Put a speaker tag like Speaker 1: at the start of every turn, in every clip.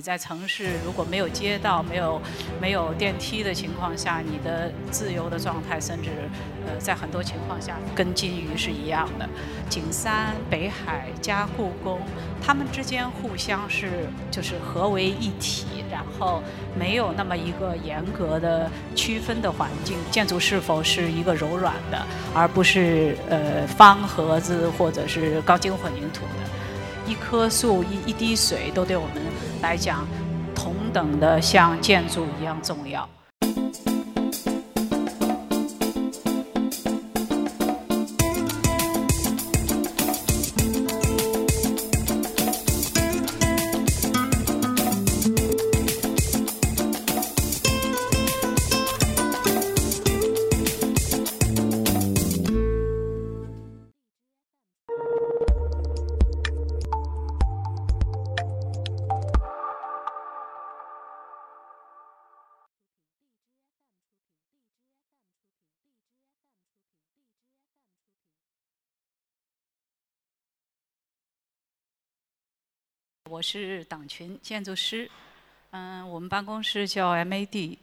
Speaker 1: 你在城市如果没有街道、没有没有电梯的情况下，你的自由的状态，甚至呃，在很多情况下跟金鱼是一样的。景山、北海加故宫，它们之间互相是就是合为一体，然后没有那么一个严格的区分的环境。建筑是否是一个柔软的，而不是呃方盒子或者是钢筋混凝土的。一棵树、一一滴水，都对我们来讲同等的像建筑一样重要。我是党群建筑师，嗯，我们办公室叫 MAD，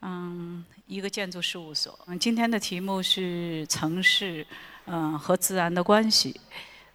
Speaker 1: 嗯，一个建筑事务所。嗯，今天的题目是城市，嗯，和自然的关系。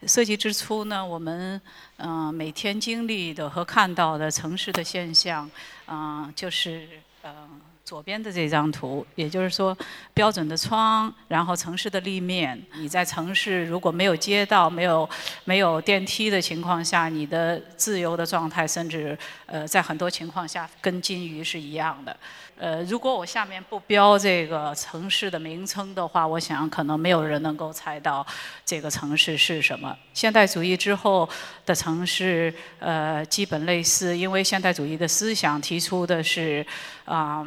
Speaker 1: 设计之初呢，我们嗯每天经历的和看到的城市的现象，嗯，就是嗯。左边的这张图，也就是说，标准的窗，然后城市的立面。你在城市如果没有街道、没有没有电梯的情况下，你的自由的状态，甚至呃，在很多情况下跟金鱼是一样的。呃，如果我下面不标这个城市的名称的话，我想可能没有人能够猜到这个城市是什么。现代主义之后的城市，呃，基本类似，因为现代主义的思想提出的是，啊。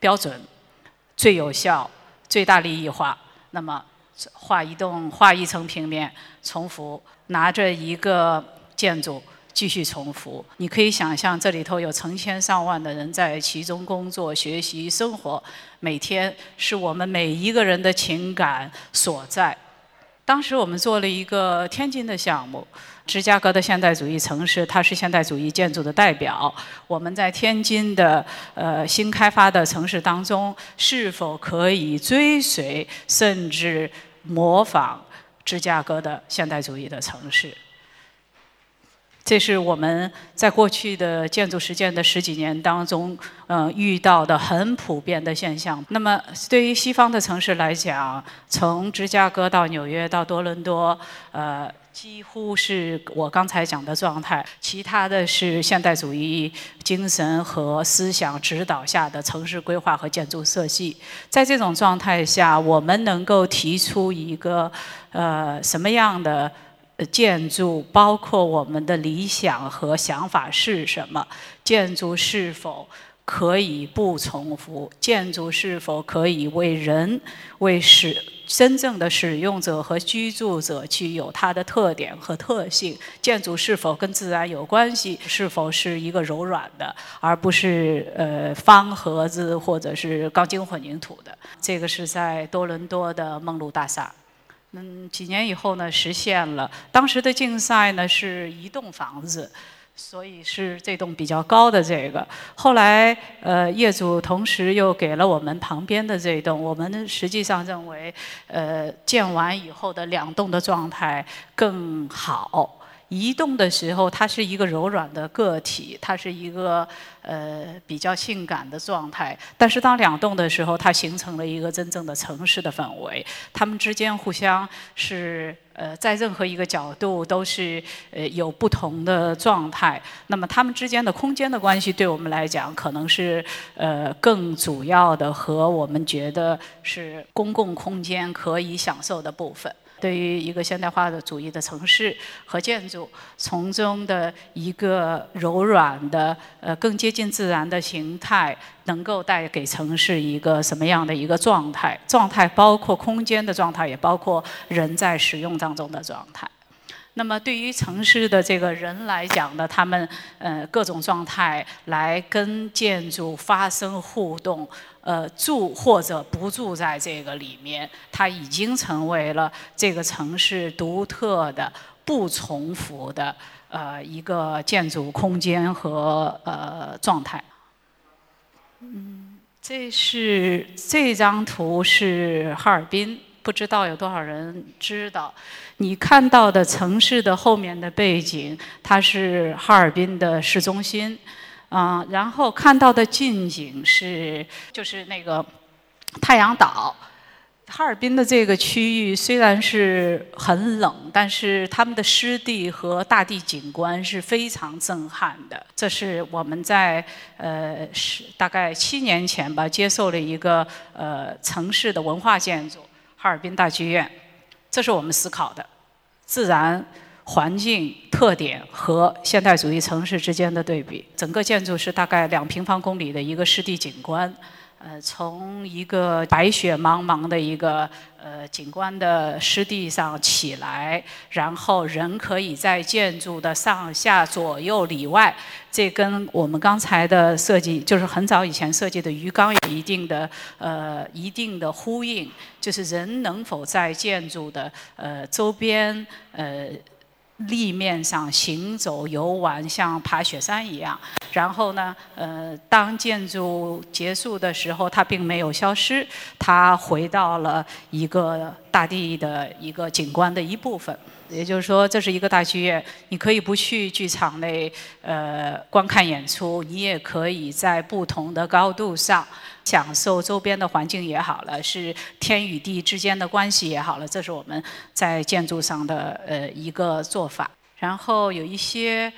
Speaker 1: 标准最有效、最大利益化。那么画一栋、画一层平面，重复拿着一个建筑继续重复。你可以想象，这里头有成千上万的人在其中工作、学习、生活，每天是我们每一个人的情感所在。当时我们做了一个天津的项目。芝加哥的现代主义城市，它是现代主义建筑的代表。我们在天津的呃新开发的城市当中，是否可以追随甚至模仿芝加哥的现代主义的城市？这是我们在过去的建筑实践的十几年当中，嗯，遇到的很普遍的现象。那么，对于西方的城市来讲，从芝加哥到纽约到多伦多，呃。几乎是我刚才讲的状态，其他的是现代主义精神和思想指导下的城市规划和建筑设计。在这种状态下，我们能够提出一个呃什么样的建筑？包括我们的理想和想法是什么？建筑是否可以不重复？建筑是否可以为人为使？真正的使用者和居住者具有它的特点和特性。建筑是否跟自然有关系？是否是一个柔软的，而不是呃方盒子或者是钢筋混凝土的？这个是在多伦多的梦露大厦。嗯，几年以后呢，实现了。当时的竞赛呢是一栋房子。所以是这栋比较高的这个，后来呃业主同时又给了我们旁边的这栋，我们实际上认为呃建完以后的两栋的状态更好。移动的时候，它是一个柔软的个体，它是一个呃比较性感的状态。但是当两动的时候，它形成了一个真正的城市的氛围。它们之间互相是呃在任何一个角度都是呃有不同的状态。那么它们之间的空间的关系，对我们来讲，可能是呃更主要的和我们觉得是公共空间可以享受的部分。对于一个现代化的主义的城市和建筑，从中的一个柔软的、呃更接近自然的形态，能够带给城市一个什么样的一个状态？状态包括空间的状态，也包括人在使用当中的状态。那么，对于城市的这个人来讲呢，他们呃各种状态来跟建筑发生互动，呃住或者不住在这个里面，它已经成为了这个城市独特的、不重复的。呃一个建筑空间和呃状态。嗯，这是这张图是哈尔滨，不知道有多少人知道。你看到的城市的后面的背景，它是哈尔滨的市中心，啊，然后看到的近景是就是那个太阳岛。哈尔滨的这个区域虽然是很冷，但是他们的湿地和大地景观是非常震撼的。这是我们在呃是大概七年前吧，接受了一个呃城市的文化建筑——哈尔滨大剧院。这是我们思考的自然环境特点和现代主义城市之间的对比。整个建筑是大概两平方公里的一个湿地景观。呃，从一个白雪茫茫的一个呃景观的湿地上起来，然后人可以在建筑的上下左右里外，这跟我们刚才的设计，就是很早以前设计的鱼缸有一定的呃一定的呼应，就是人能否在建筑的呃周边呃。立面上行走游玩，像爬雪山一样。然后呢，呃，当建筑结束的时候，它并没有消失，它回到了一个大地的一个景观的一部分。也就是说，这是一个大剧院，你可以不去剧场内呃观看演出，你也可以在不同的高度上。享受周边的环境也好了，是天与地之间的关系也好了，这是我们在建筑上的呃一个做法。然后有一些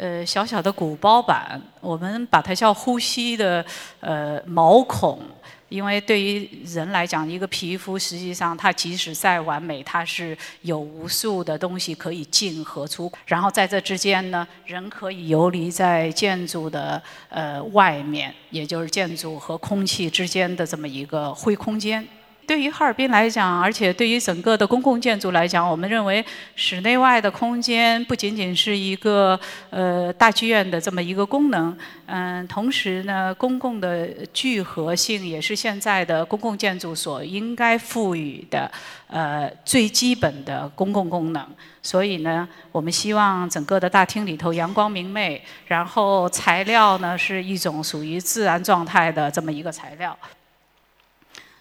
Speaker 1: 呃小小的鼓包板，我们把它叫呼吸的呃毛孔。因为对于人来讲，一个皮肤实际上它即使再完美，它是有无数的东西可以进和出。然后在这之间呢，人可以游离在建筑的呃外面，也就是建筑和空气之间的这么一个灰空间。对于哈尔滨来讲，而且对于整个的公共建筑来讲，我们认为室内外的空间不仅仅是一个呃大剧院的这么一个功能，嗯，同时呢，公共的聚合性也是现在的公共建筑所应该赋予的呃最基本的公共功能。所以呢，我们希望整个的大厅里头阳光明媚，然后材料呢是一种属于自然状态的这么一个材料。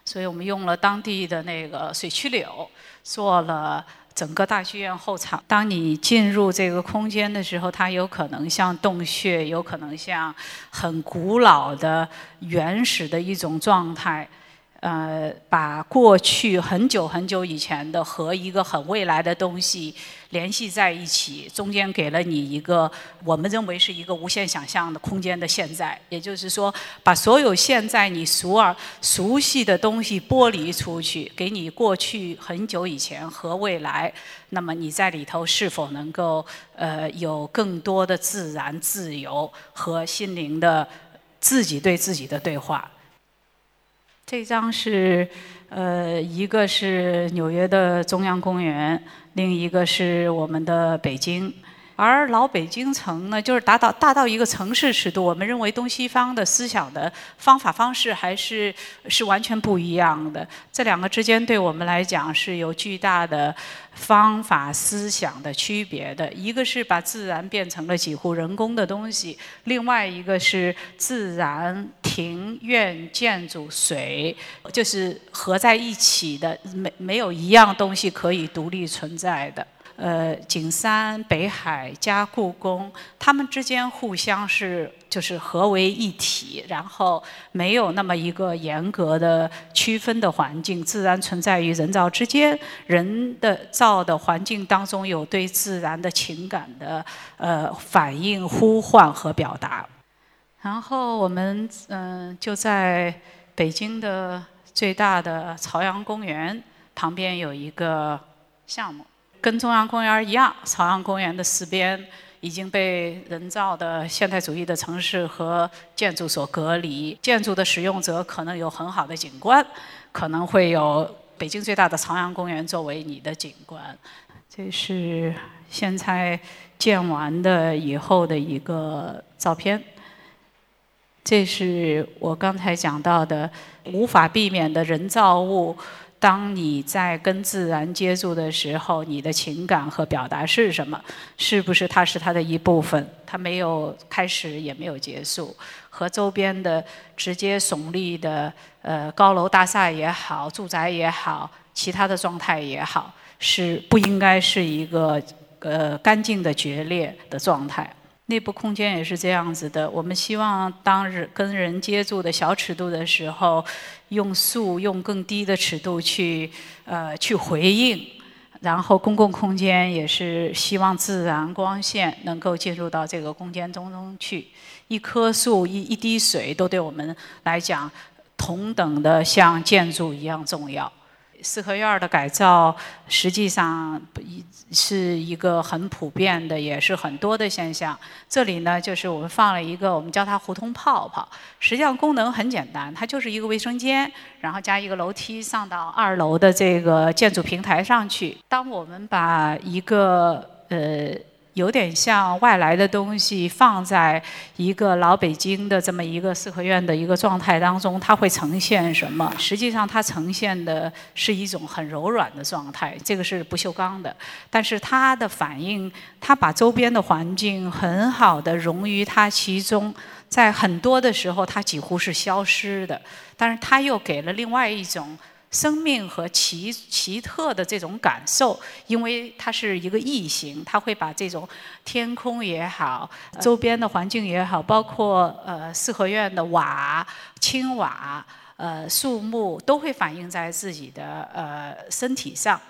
Speaker 1: 所以我们用了当地的那个水曲柳，做了整个大剧院后场。当你进入这个空间的时候，它有可能像洞穴，有可能像很古老的、原始的一种状态。呃，把过去很久很久以前的和一个很未来的东西联系在一起，中间给了你一个我们认为是一个无限想象的空间的现在。也就是说，把所有现在你熟而熟悉的东西剥离出去，给你过去很久以前和未来。那么你在里头是否能够呃有更多的自然自由和心灵的自己对自己的对话？这张是，呃，一个是纽约的中央公园，另一个是我们的北京。而老北京城呢，就是达到大到一个城市尺度，我们认为东西方的思想的方法方式还是是完全不一样的。这两个之间对我们来讲是有巨大的。方法思想的区别的一个是把自然变成了几乎人工的东西，另外一个是自然庭院建筑水就是合在一起的，没没有一样东西可以独立存在的。呃，景山、北海加故宫，它们之间互相是就是合为一体，然后没有那么一个严格的区分的环境，自然存在于人造之间，人的造的环境当中有对自然的情感的呃反应、呼唤和表达。然后我们嗯就在北京的最大的朝阳公园旁边有一个项目。跟中央公园一样，朝阳公园的四边已经被人造的现代主义的城市和建筑所隔离。建筑的使用者可能有很好的景观，可能会有北京最大的朝阳公园作为你的景观。这是现在建完的以后的一个照片。这是我刚才讲到的无法避免的人造物。当你在跟自然接触的时候，你的情感和表达是什么？是不是它是它的一部分？它没有开始，也没有结束。和周边的直接耸立的呃高楼大厦也好，住宅也好，其他的状态也好，是不应该是一个呃干净的决裂的状态。内部空间也是这样子的。我们希望当日跟人接触的小尺度的时候，用速用更低的尺度去呃去回应。然后公共空间也是希望自然光线能够进入到这个空间当中去。一棵树一一滴水都对我们来讲同等的像建筑一样重要。四合院的改造实际上是一个很普遍的，也是很多的现象。这里呢，就是我们放了一个，我们叫它胡同泡泡。实际上功能很简单，它就是一个卫生间，然后加一个楼梯上到二楼的这个建筑平台上去。当我们把一个呃。有点像外来的东西放在一个老北京的这么一个四合院的一个状态当中，它会呈现什么？实际上，它呈现的是一种很柔软的状态。这个是不锈钢的，但是它的反应，它把周边的环境很好的融于它其中，在很多的时候，它几乎是消失的，但是它又给了另外一种。生命和奇奇特的这种感受，因为它是一个异形，它会把这种天空也好，周边的环境也好，包括呃四合院的瓦、青瓦、呃树木，都会反映在自己的呃身体上。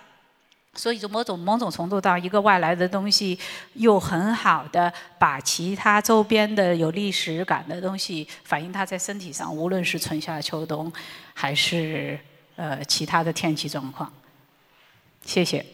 Speaker 1: 所以，就某种某种程度到一个外来的东西，又很好的把其他周边的有历史感的东西反映它在身体上，无论是春夏秋冬，还是。呃，其他的天气状况，谢谢。